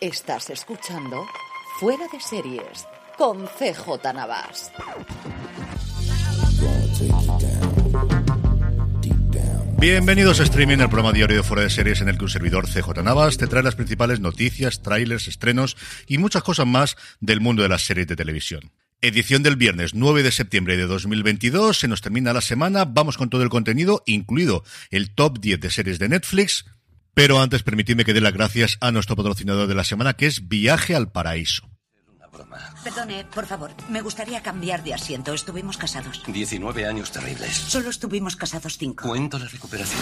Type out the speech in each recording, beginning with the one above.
Estás escuchando Fuera de Series con CJ Navas. Bienvenidos a Streaming, el programa diario de Fuera de Series en el que un servidor CJ Navas te trae las principales noticias, trailers, estrenos y muchas cosas más del mundo de las series de televisión. Edición del viernes 9 de septiembre de 2022, se nos termina la semana, vamos con todo el contenido, incluido el top 10 de series de Netflix, pero antes permitidme que dé las gracias a nuestro patrocinador de la semana, que es Viaje al Paraíso. Perdone, por favor, me gustaría cambiar de asiento. Estuvimos casados. 19 años terribles. Solo estuvimos casados cinco. Cuento la recuperación.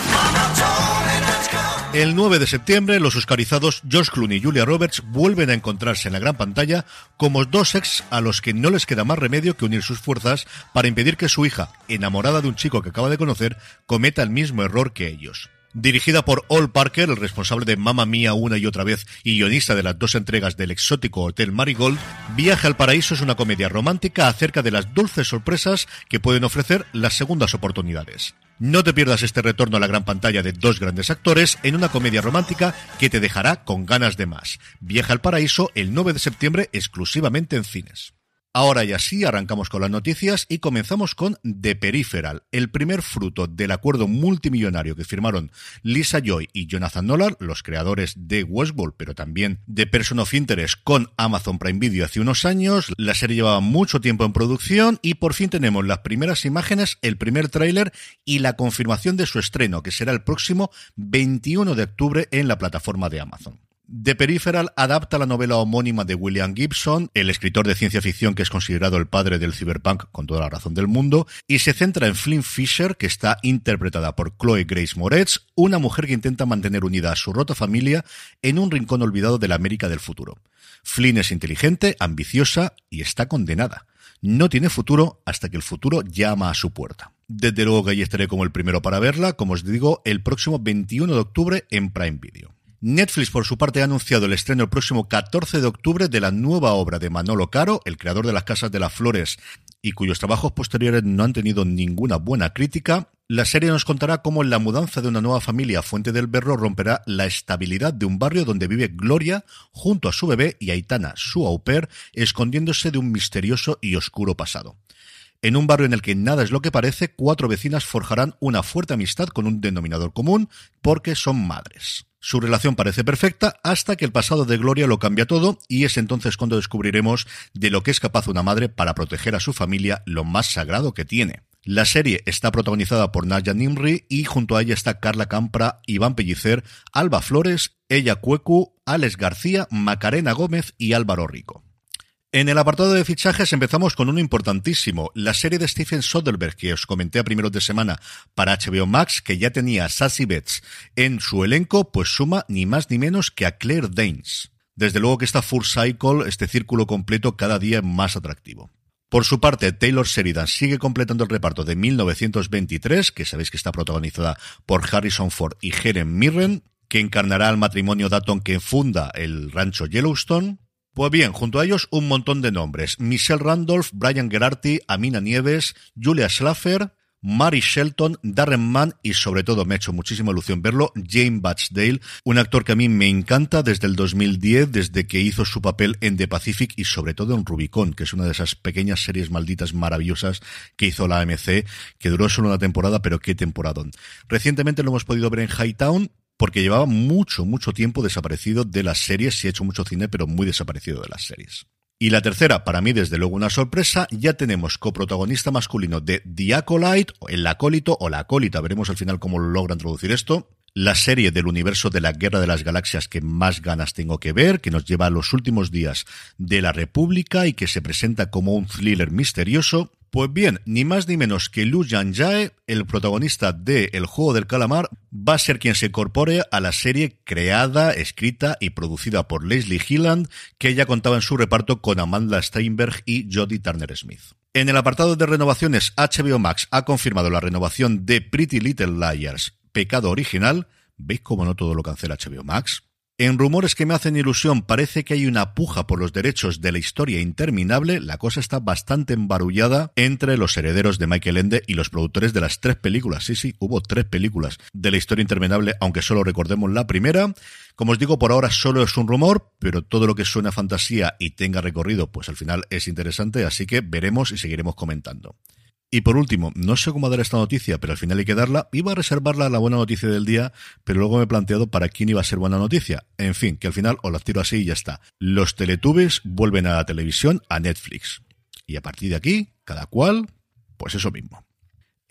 El 9 de septiembre, los oscarizados George Clooney y Julia Roberts vuelven a encontrarse en la gran pantalla como dos ex a los que no les queda más remedio que unir sus fuerzas para impedir que su hija, enamorada de un chico que acaba de conocer, cometa el mismo error que ellos. Dirigida por Ol Parker, el responsable de Mamma Mía una y otra vez y guionista de las dos entregas del exótico Hotel Marigold, Viaje al Paraíso es una comedia romántica acerca de las dulces sorpresas que pueden ofrecer las segundas oportunidades. No te pierdas este retorno a la gran pantalla de dos grandes actores en una comedia romántica que te dejará con ganas de más. Viaje al Paraíso el 9 de septiembre exclusivamente en cines. Ahora ya sí, arrancamos con las noticias y comenzamos con The Peripheral, el primer fruto del acuerdo multimillonario que firmaron Lisa Joy y Jonathan Nolan, los creadores de Westworld, pero también de Person of Interest con Amazon Prime Video hace unos años. La serie llevaba mucho tiempo en producción y por fin tenemos las primeras imágenes, el primer tráiler y la confirmación de su estreno, que será el próximo 21 de octubre en la plataforma de Amazon. The Peripheral adapta la novela homónima de William Gibson, el escritor de ciencia ficción que es considerado el padre del cyberpunk con toda la razón del mundo, y se centra en Flynn Fisher, que está interpretada por Chloe Grace Moretz, una mujer que intenta mantener unida a su rota familia en un rincón olvidado de la América del futuro. Flynn es inteligente, ambiciosa y está condenada. No tiene futuro hasta que el futuro llama a su puerta. Desde luego que ahí estaré como el primero para verla, como os digo, el próximo 21 de octubre en Prime Video. Netflix, por su parte, ha anunciado el estreno el próximo 14 de octubre de la nueva obra de Manolo Caro, el creador de Las Casas de las Flores y cuyos trabajos posteriores no han tenido ninguna buena crítica. La serie nos contará cómo la mudanza de una nueva familia a Fuente del Berro romperá la estabilidad de un barrio donde vive Gloria junto a su bebé y Aitana, su au pair, escondiéndose de un misterioso y oscuro pasado. En un barrio en el que nada es lo que parece, cuatro vecinas forjarán una fuerte amistad con un denominador común porque son madres. Su relación parece perfecta hasta que el pasado de Gloria lo cambia todo y es entonces cuando descubriremos de lo que es capaz una madre para proteger a su familia lo más sagrado que tiene. La serie está protagonizada por Naya Nimri y junto a ella está Carla Campra, Iván Pellicer, Alba Flores, Ella Cuecu, Alex García, Macarena Gómez y Álvaro Rico. En el apartado de fichajes empezamos con uno importantísimo, la serie de Stephen Soderbergh que os comenté a primeros de semana para HBO Max, que ya tenía a Sassy Betts en su elenco, pues suma ni más ni menos que a Claire Danes. Desde luego que esta Full Cycle, este círculo completo, cada día es más atractivo. Por su parte, Taylor Sheridan sigue completando el reparto de 1923, que sabéis que está protagonizada por Harrison Ford y Helen Mirren, que encarnará al matrimonio Datton que funda el rancho Yellowstone. Pues bien, junto a ellos un montón de nombres. Michelle Randolph, Brian Gerarty, Amina Nieves, Julia Schlaffer, Mary Shelton, Darren Mann y sobre todo me ha hecho muchísima ilusión verlo, Jane Batchdale, un actor que a mí me encanta desde el 2010, desde que hizo su papel en The Pacific y sobre todo en Rubicon, que es una de esas pequeñas series malditas maravillosas que hizo la AMC, que duró solo una temporada, pero qué temporadón. Recientemente lo hemos podido ver en Hightown, porque llevaba mucho, mucho tiempo desaparecido de las series, sí ha hecho mucho cine, pero muy desaparecido de las series. Y la tercera, para mí desde luego una sorpresa, ya tenemos coprotagonista masculino de The Acolyte, el acólito o la acólita, veremos al final cómo lo logran traducir esto, la serie del universo de la Guerra de las Galaxias que más ganas tengo que ver, que nos lleva a los últimos días de la República y que se presenta como un thriller misterioso. Pues bien, ni más ni menos que Lu Jae, el protagonista de El juego del calamar, va a ser quien se incorpore a la serie creada, escrita y producida por Leslie Hilland, que ya contaba en su reparto con Amanda Steinberg y Jodie Turner Smith. En el apartado de renovaciones, HBO Max ha confirmado la renovación de Pretty Little Liars, Pecado Original. ¿Veis cómo no todo lo cancela HBO Max? En rumores que me hacen ilusión, parece que hay una puja por los derechos de la historia interminable. La cosa está bastante embarullada entre los herederos de Michael Ende y los productores de las tres películas. Sí, sí, hubo tres películas de la historia interminable, aunque solo recordemos la primera. Como os digo, por ahora solo es un rumor, pero todo lo que suena fantasía y tenga recorrido, pues al final es interesante, así que veremos y seguiremos comentando. Y por último, no sé cómo dar esta noticia, pero al final hay que darla. Iba a reservarla a la buena noticia del día, pero luego me he planteado para quién iba a ser buena noticia. En fin, que al final os la tiro así y ya está. Los Teletubbies vuelven a la televisión, a Netflix. Y a partir de aquí, cada cual, pues eso mismo.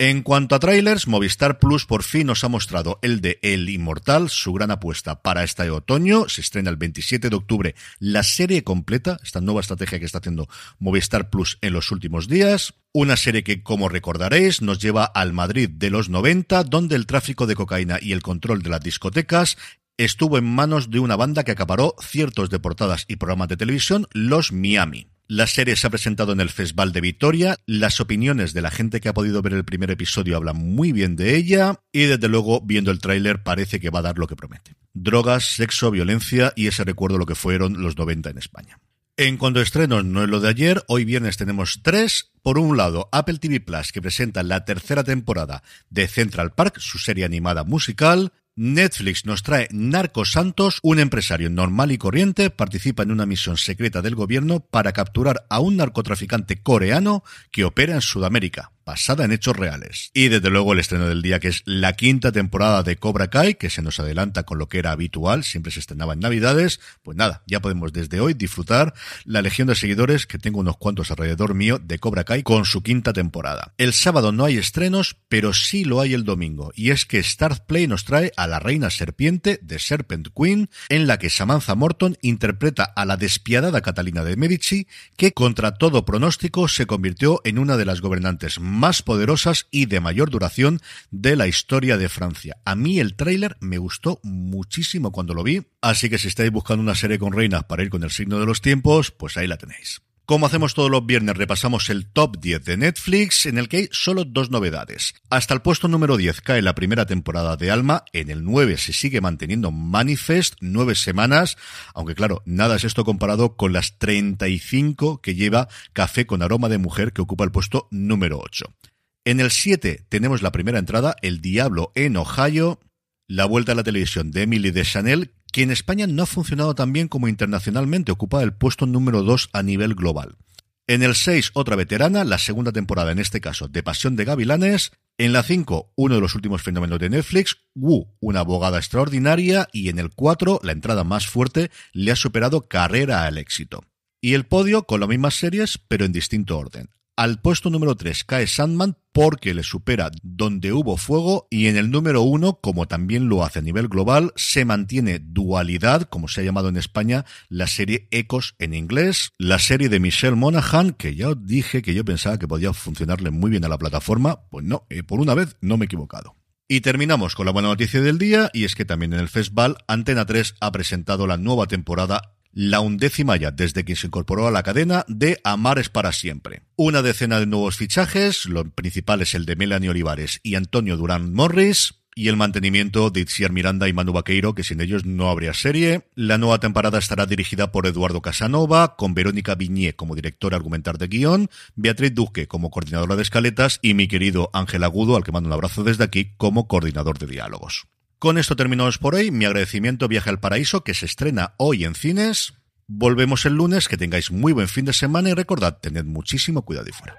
En cuanto a trailers, Movistar Plus por fin nos ha mostrado el de El Inmortal, su gran apuesta para este otoño. Se estrena el 27 de octubre la serie completa, esta nueva estrategia que está haciendo Movistar Plus en los últimos días. Una serie que, como recordaréis, nos lleva al Madrid de los 90, donde el tráfico de cocaína y el control de las discotecas estuvo en manos de una banda que acaparó ciertos de portadas y programas de televisión, los Miami. La serie se ha presentado en el Festival de Vitoria. Las opiniones de la gente que ha podido ver el primer episodio hablan muy bien de ella. Y desde luego, viendo el tráiler, parece que va a dar lo que promete. Drogas, sexo, violencia y ese recuerdo lo que fueron los 90 en España. En cuanto a estrenos, no es lo de ayer, hoy viernes tenemos tres. Por un lado, Apple TV Plus, que presenta la tercera temporada de Central Park, su serie animada musical. Netflix nos trae Narcos Santos, un empresario normal y corriente participa en una misión secreta del gobierno para capturar a un narcotraficante coreano que opera en Sudamérica basada en hechos reales. Y desde luego el estreno del día, que es la quinta temporada de Cobra Kai, que se nos adelanta con lo que era habitual, siempre se estrenaba en Navidades, pues nada, ya podemos desde hoy disfrutar la legión de seguidores, que tengo unos cuantos alrededor mío, de Cobra Kai con su quinta temporada. El sábado no hay estrenos, pero sí lo hay el domingo, y es que Star Play nos trae a la reina serpiente de Serpent Queen, en la que Samantha Morton interpreta a la despiadada Catalina de Medici, que contra todo pronóstico se convirtió en una de las gobernantes más poderosas y de mayor duración de la historia de Francia. A mí el tráiler me gustó muchísimo cuando lo vi, así que si estáis buscando una serie con reinas para ir con el signo de los tiempos, pues ahí la tenéis. Como hacemos todos los viernes, repasamos el top 10 de Netflix, en el que hay solo dos novedades. Hasta el puesto número 10 cae la primera temporada de Alma, en el 9 se sigue manteniendo Manifest, nueve semanas, aunque claro, nada es esto comparado con las 35 que lleva Café con aroma de mujer, que ocupa el puesto número 8. En el 7 tenemos la primera entrada, El Diablo en Ohio, la vuelta a la televisión de Emily de Chanel, que en España no ha funcionado tan bien como internacionalmente, ocupa el puesto número 2 a nivel global. En el 6, otra veterana, la segunda temporada en este caso de Pasión de Gavilanes. En la 5, uno de los últimos fenómenos de Netflix, Wu, una abogada extraordinaria. Y en el 4, la entrada más fuerte, le ha superado Carrera al éxito. Y el podio con las mismas series, pero en distinto orden. Al puesto número 3 cae Sandman porque le supera Donde hubo fuego y en el número 1, como también lo hace a nivel global, se mantiene Dualidad, como se ha llamado en España, la serie Ecos en inglés, la serie de Michelle Monaghan, que ya os dije que yo pensaba que podía funcionarle muy bien a la plataforma, pues no, eh, por una vez no me he equivocado. Y terminamos con la buena noticia del día, y es que también en el festival Antena 3 ha presentado la nueva temporada la undécima ya desde que se incorporó a la cadena de Amares para siempre. Una decena de nuevos fichajes, lo principal es el de Melanie Olivares y Antonio Durán Morris, y el mantenimiento de Itziar Miranda y Manu Vaqueiro, que sin ellos no habría serie. La nueva temporada estará dirigida por Eduardo Casanova, con Verónica Viñé como directora argumentar de guion, Beatriz Duque como coordinadora de escaletas y mi querido Ángel Agudo, al que mando un abrazo desde aquí, como coordinador de diálogos. Con esto terminamos por hoy. Mi agradecimiento Viaje al Paraíso, que se estrena hoy en cines. Volvemos el lunes, que tengáis muy buen fin de semana y recordad, tened muchísimo cuidado y fuera.